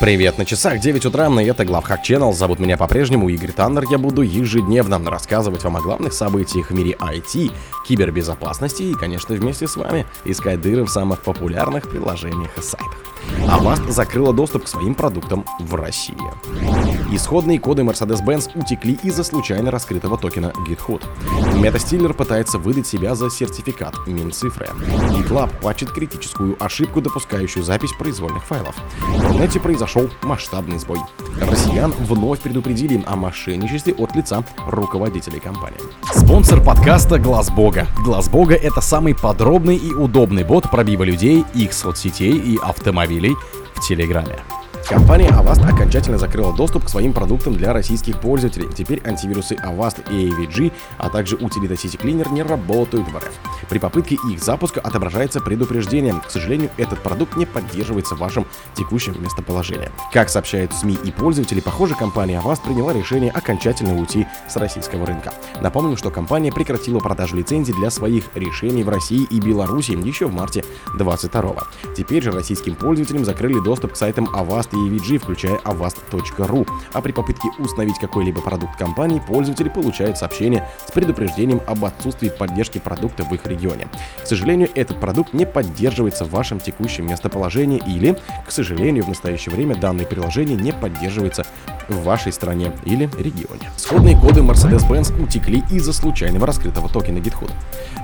Привет, на часах 9 утра, и это Главхак Channel. Зовут меня по-прежнему Игорь Таннер. Я буду ежедневно рассказывать вам о главных событиях в мире IT, кибербезопасности и, конечно, вместе с вами искать дыры в самых популярных приложениях и сайтах. Avast закрыла доступ к своим продуктам в России. Исходные коды Mercedes-Benz утекли из-за случайно раскрытого токена GitHub. MetaStiller пытается выдать себя за сертификат Минцифры. GitLab плачет критическую ошибку, допускающую запись произвольных файлов. В Рунете произошел масштабный сбой. Россиян вновь предупредили о мошенничестве от лица руководителей компании. Спонсор подкаста Глаз Бога. Глаз Бога это самый подробный и удобный бот пробива людей, их соцсетей и автомобилей в Телеграме. Компания Avast окончательно закрыла доступ к своим продуктам для российских пользователей. Теперь антивирусы Avast и AVG, а также Utility City Cleaner не работают в РФ. При попытке их запуска отображается предупреждение. К сожалению, этот продукт не поддерживается в вашем текущем местоположении. Как сообщают СМИ и пользователи, похоже, компания Avast приняла решение окончательно уйти с российского рынка. Напомним, что компания прекратила продажу лицензий для своих решений в России и Беларуси еще в марте 2022. Теперь же российским пользователям закрыли доступ к сайтам Avast и EVG, включая avast.ru. А при попытке установить какой-либо продукт компании, пользователи получают сообщение с предупреждением об отсутствии поддержки продукта в их регионе. К сожалению, этот продукт не поддерживается в вашем текущем местоположении или, к сожалению, в настоящее время данное приложение не поддерживается в вашей стране или регионе. Исходные коды Mercedes-Benz утекли из-за случайного раскрытого токена GitHub.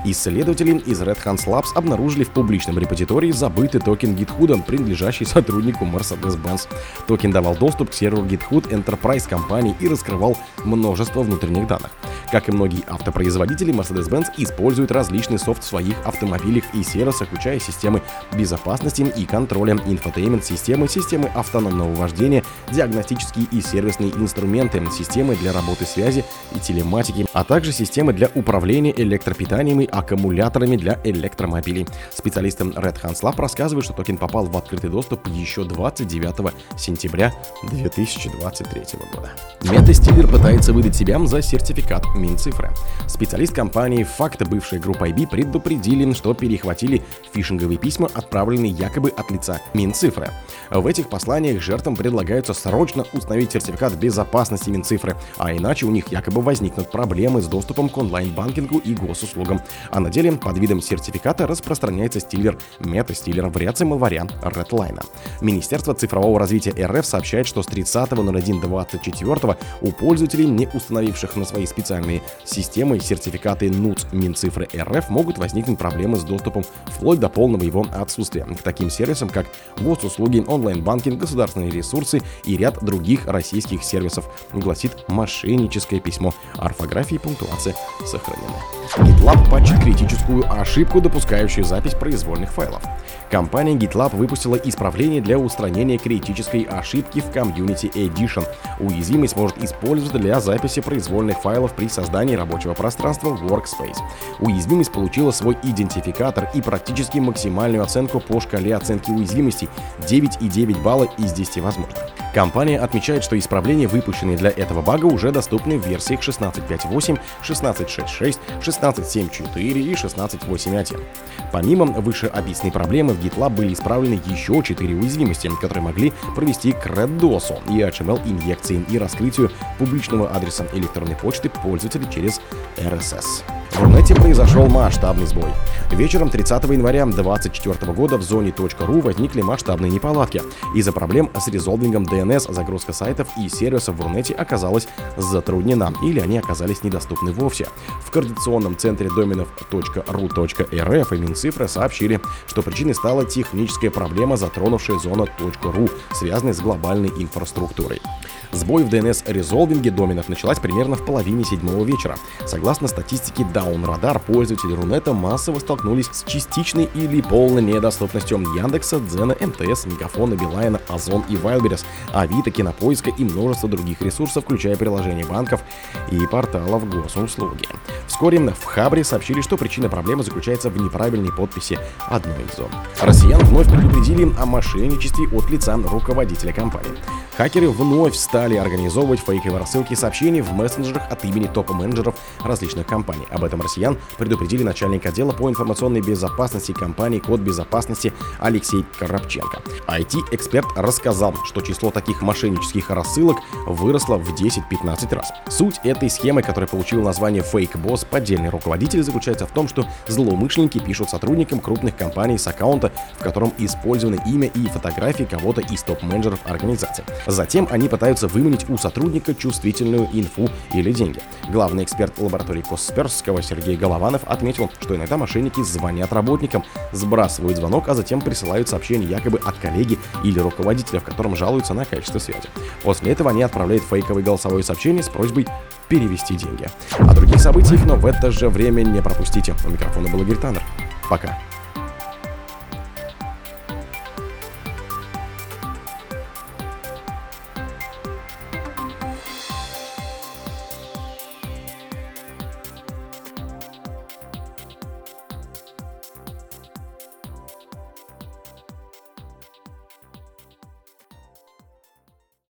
Исследователи из RedHunt Labs обнаружили в публичном репозитории забытый токен GitHub, принадлежащий сотруднику Mercedes-Benz. Токен давал доступ к серверу GitHub Enterprise компании и раскрывал множество внутренних данных. Как и многие автопроизводители, Mercedes-Benz использует различный софт в своих автомобилях и сервисах, включая системы безопасности и контроля, инфотеймент-системы, системы автономного вождения, диагностические и сервисные инструменты, системы для работы связи и телематики, а также системы для управления электропитанием и аккумуляторами для электромобилей. Специалисты Red Hat Lab рассказывают, что токен попал в открытый доступ еще 29 сентября 2023 года. MetaStiller пытается выдать себя за сертификат Минцифры. Специалист компании Факт, бывшая группа IB, предупредили, что перехватили фишинговые письма, отправленные якобы от лица Минцифры. В этих посланиях жертвам предлагается срочно установить сертификат безопасности Минцифры, а иначе у них якобы возникнут проблемы с доступом к онлайн-банкингу и госуслугам. А на деле под видом сертификата распространяется стилер мета-стилер в ряд января Redline. Министерство цифрового развития РФ сообщает, что с 30.01.24 у пользователей, не установивших на свои специальные системы сертификаты НУЦ Минцифры РФ, могут возникнуть проблемы с доступом вплоть до полного его отсутствия к таким сервисам, как госуслуги, онлайн-банкинг, государственные ресурсы и ряд других российских сервисов, гласит мошенническое письмо. Орфография и пунктуация сохранены. GitLab патчит критическую ошибку, допускающую запись произвольных файлов. Компания GitLab выпустила исправление для устранения критической ошибки в Community Edition. Уязвимость может использоваться для записи произвольных файлов при создании рабочего пространства Workspace. Уязвимость получила свой идентификатор и практически максимальную оценку по шкале оценки уязвимости 9,9 балла из 10 возможных. Компания отмечает, что исправления, выпущенные для этого бага, уже доступны в версиях 16.5.8, 16.6.6, 16.7.4 и 16.8.1. Помимо вышеописанной проблемы, в GitLab были исправлены еще 4 уязвимости, которые могли провести к RedDOS и HTML-инъекции и раскрытию публичного адреса электронной почты пользователя через RSS. В Рунете произошел масштабный сбой. Вечером 30 января 2024 года в зоне .ru возникли масштабные неполадки. Из-за проблем с резолвингом DNS загрузка сайтов и сервисов в Рунете оказалась затруднена или они оказались недоступны вовсе. В координационном центре доменов .ru.rf и Минцифры сообщили, что причиной стала техническая проблема, затронувшая зону .ru, связанная с глобальной инфраструктурой. Сбой в DNS-резолвинге доменов началась примерно в половине седьмого вечера. Согласно статистике Down Radar, пользователи Рунета массово столкнулись с частичной или полной недоступностью Яндекса, Дзена, МТС, Мегафона, Билайна, Озон и Wildberries, Авито, Кинопоиска и множество других ресурсов, включая приложения банков и порталов госуслуги. Вскоре в Хабре сообщили, что причина проблемы заключается в неправильной подписи одной из зон. Россиян вновь предупредили о мошенничестве от лица руководителя компании. Хакеры вновь стали организовывать фейковые рассылки сообщений в мессенджерах от имени топ-менеджеров различных компаний. Об этом россиян предупредили начальник отдела по информационной безопасности компании «Код безопасности» Алексей Коробченко. IT-эксперт рассказал, что число таких мошеннических рассылок выросло в 10-15 раз. Суть этой схемы, которая получила название Boss, поддельный руководитель, заключается в том, что злоумышленники пишут сотрудникам крупных компаний с аккаунта, в котором использованы имя и фотографии кого-то из топ-менеджеров организации. Затем они пытаются выманить у сотрудника чувствительную инфу или деньги. Главный эксперт лаборатории Косперского Сергей Голованов отметил, что иногда мошенники звонят работникам, сбрасывают звонок, а затем присылают сообщение якобы от коллеги или руководителя, в котором жалуются на качество связи. После этого они отправляют фейковое голосовое сообщение с просьбой перевести деньги. О других событиях, но в это же время не пропустите. У микрофона был Игорь Таннер. Пока.